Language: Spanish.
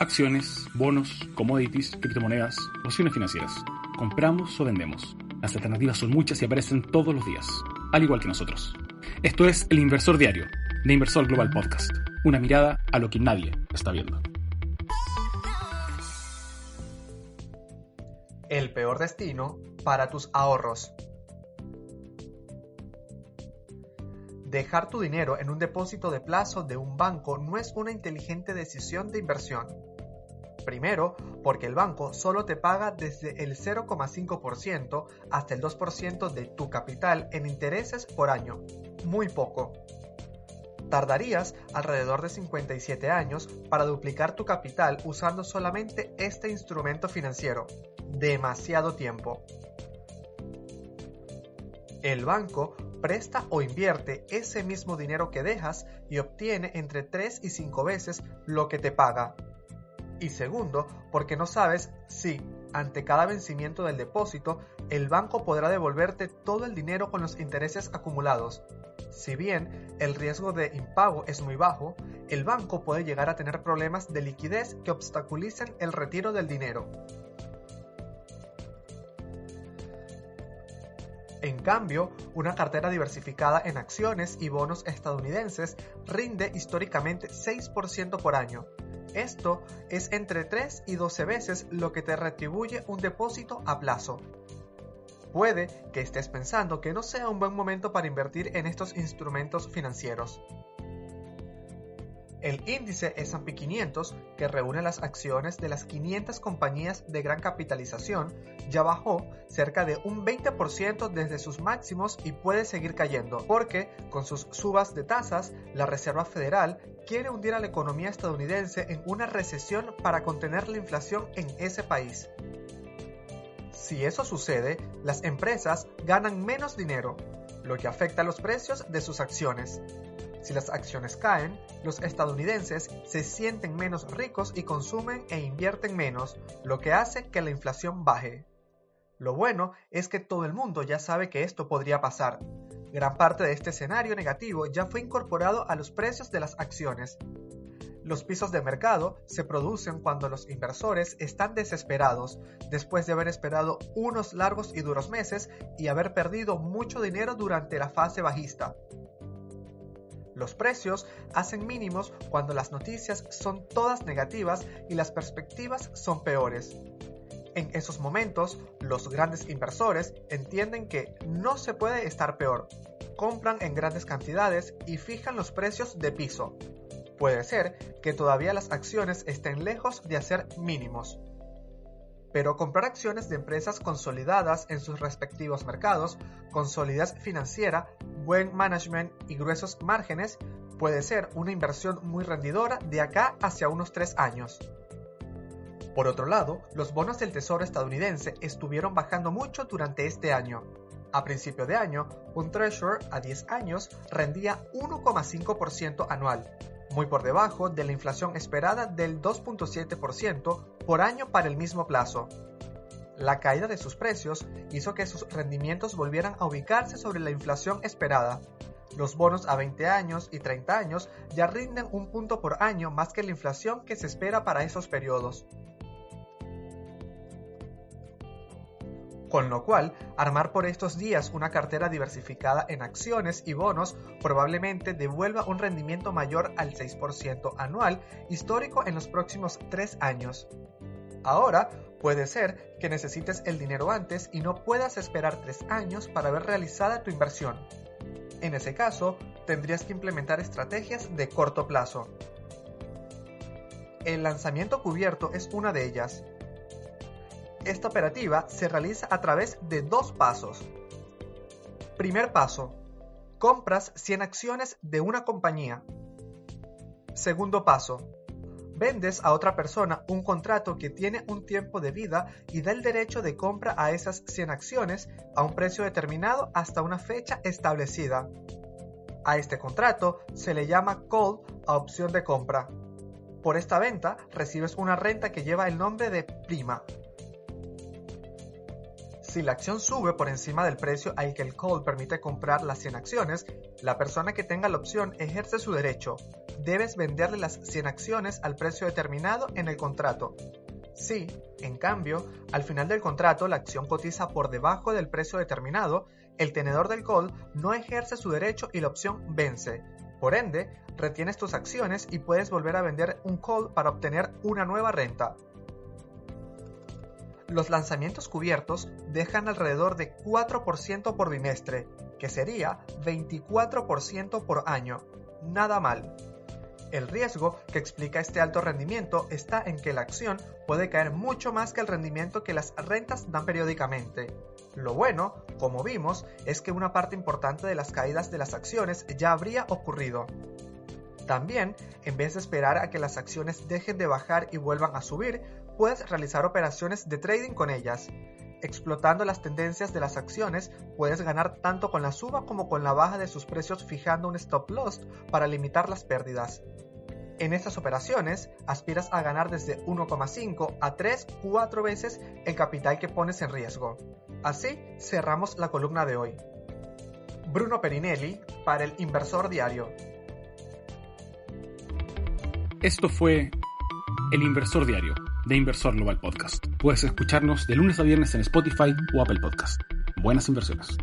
Acciones, bonos, commodities, criptomonedas, opciones financieras. Compramos o vendemos. Las alternativas son muchas y aparecen todos los días, al igual que nosotros. Esto es El Inversor Diario, de Inversor Global Podcast. Una mirada a lo que nadie está viendo. El peor destino para tus ahorros. Dejar tu dinero en un depósito de plazo de un banco no es una inteligente decisión de inversión. Primero, porque el banco solo te paga desde el 0,5% hasta el 2% de tu capital en intereses por año. Muy poco. Tardarías alrededor de 57 años para duplicar tu capital usando solamente este instrumento financiero. Demasiado tiempo. El banco presta o invierte ese mismo dinero que dejas y obtiene entre 3 y 5 veces lo que te paga. Y segundo, porque no sabes si, ante cada vencimiento del depósito, el banco podrá devolverte todo el dinero con los intereses acumulados. Si bien el riesgo de impago es muy bajo, el banco puede llegar a tener problemas de liquidez que obstaculicen el retiro del dinero. En cambio, una cartera diversificada en acciones y bonos estadounidenses rinde históricamente 6% por año. Esto es entre 3 y 12 veces lo que te retribuye un depósito a plazo. Puede que estés pensando que no sea un buen momento para invertir en estos instrumentos financieros. El índice S&P 500, que reúne las acciones de las 500 compañías de gran capitalización, ya bajó cerca de un 20% desde sus máximos y puede seguir cayendo, porque con sus subas de tasas, la Reserva Federal quiere hundir a la economía estadounidense en una recesión para contener la inflación en ese país. Si eso sucede, las empresas ganan menos dinero, lo que afecta a los precios de sus acciones. Si las acciones caen, los estadounidenses se sienten menos ricos y consumen e invierten menos, lo que hace que la inflación baje. Lo bueno es que todo el mundo ya sabe que esto podría pasar. Gran parte de este escenario negativo ya fue incorporado a los precios de las acciones. Los pisos de mercado se producen cuando los inversores están desesperados, después de haber esperado unos largos y duros meses y haber perdido mucho dinero durante la fase bajista. Los precios hacen mínimos cuando las noticias son todas negativas y las perspectivas son peores. En esos momentos, los grandes inversores entienden que no se puede estar peor. Compran en grandes cantidades y fijan los precios de piso. Puede ser que todavía las acciones estén lejos de hacer mínimos. Pero comprar acciones de empresas consolidadas en sus respectivos mercados, con solidez financiera, buen management y gruesos márgenes, puede ser una inversión muy rendidora de acá hacia unos 3 años. Por otro lado, los bonos del Tesoro estadounidense estuvieron bajando mucho durante este año. A principio de año, un Treasurer a 10 años rendía 1,5% anual, muy por debajo de la inflación esperada del 2.7% por año para el mismo plazo. La caída de sus precios hizo que sus rendimientos volvieran a ubicarse sobre la inflación esperada. Los bonos a 20 años y 30 años ya rinden un punto por año más que la inflación que se espera para esos periodos. Con lo cual armar por estos días una cartera diversificada en acciones y bonos probablemente devuelva un rendimiento mayor al 6% anual histórico en los próximos 3 años. Ahora, puede ser que necesites el dinero antes y no puedas esperar 3 años para ver realizada tu inversión. En ese caso, tendrías que implementar estrategias de corto plazo. El lanzamiento cubierto es una de ellas. Esta operativa se realiza a través de dos pasos. Primer paso. Compras 100 acciones de una compañía. Segundo paso. Vendes a otra persona un contrato que tiene un tiempo de vida y da el derecho de compra a esas 100 acciones a un precio determinado hasta una fecha establecida. A este contrato se le llama call a opción de compra. Por esta venta recibes una renta que lleva el nombre de prima. Si la acción sube por encima del precio al que el call permite comprar las 100 acciones, la persona que tenga la opción ejerce su derecho, debes venderle las 100 acciones al precio determinado en el contrato. Si, en cambio, al final del contrato la acción cotiza por debajo del precio determinado, el tenedor del call no ejerce su derecho y la opción vence. Por ende, retienes tus acciones y puedes volver a vender un call para obtener una nueva renta. Los lanzamientos cubiertos dejan alrededor de 4% por bimestre, que sería 24% por año. Nada mal. El riesgo que explica este alto rendimiento está en que la acción puede caer mucho más que el rendimiento que las rentas dan periódicamente. Lo bueno, como vimos, es que una parte importante de las caídas de las acciones ya habría ocurrido. También, en vez de esperar a que las acciones dejen de bajar y vuelvan a subir, puedes realizar operaciones de trading con ellas. Explotando las tendencias de las acciones, puedes ganar tanto con la suba como con la baja de sus precios fijando un stop loss para limitar las pérdidas. En estas operaciones, aspiras a ganar desde 1,5 a 3, 4 veces el capital que pones en riesgo. Así cerramos la columna de hoy. Bruno Perinelli para el Inversor Diario. Esto fue El Inversor Diario de Inversor Global Podcast. Puedes escucharnos de lunes a viernes en Spotify o Apple Podcast. Buenas inversiones.